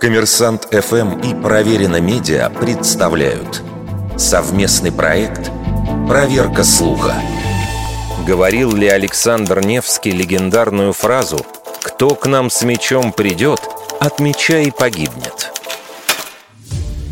Коммерсант ФМ и Проверено Медиа представляют совместный проект «Проверка слуха». Говорил ли Александр Невский легендарную фразу «Кто к нам с мечом придет, от меча и погибнет»?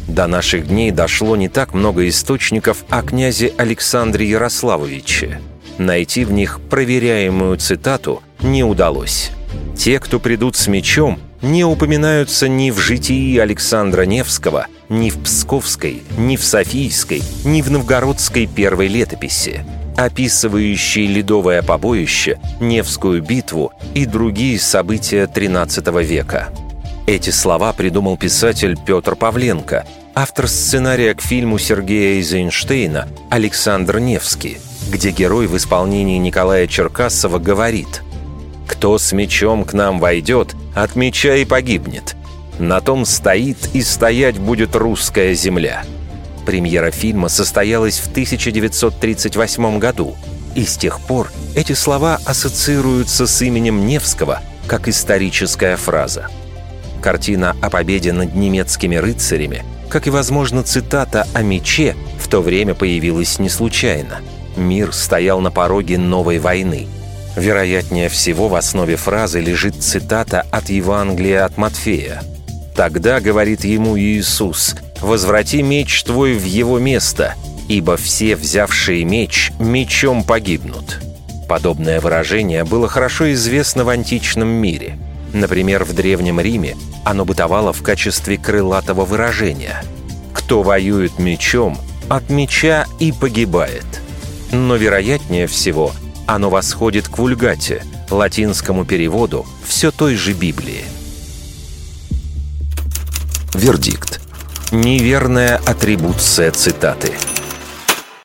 До наших дней дошло не так много источников о князе Александре Ярославовиче. Найти в них проверяемую цитату не удалось. Те, кто придут с мечом, не упоминаются ни в житии Александра Невского, ни в Псковской, ни в Софийской, ни в Новгородской первой летописи, описывающей ледовое побоище, Невскую битву и другие события XIII века. Эти слова придумал писатель Петр Павленко, автор сценария к фильму Сергея Эйзенштейна «Александр Невский», где герой в исполнении Николая Черкасова говорит «Кто с мечом к нам войдет, от меча и погибнет. На том стоит и стоять будет русская земля». Премьера фильма состоялась в 1938 году, и с тех пор эти слова ассоциируются с именем Невского как историческая фраза. Картина о победе над немецкими рыцарями, как и, возможно, цитата о мече, в то время появилась не случайно. Мир стоял на пороге новой войны – Вероятнее всего, в основе фразы лежит цитата от Евангелия от Матфея. «Тогда, — говорит ему Иисус, — возврати меч твой в его место, ибо все, взявшие меч, мечом погибнут». Подобное выражение было хорошо известно в античном мире. Например, в Древнем Риме оно бытовало в качестве крылатого выражения. «Кто воюет мечом, от меча и погибает». Но вероятнее всего – оно восходит к вульгате, латинскому переводу все той же Библии. Вердикт. Неверная атрибуция цитаты –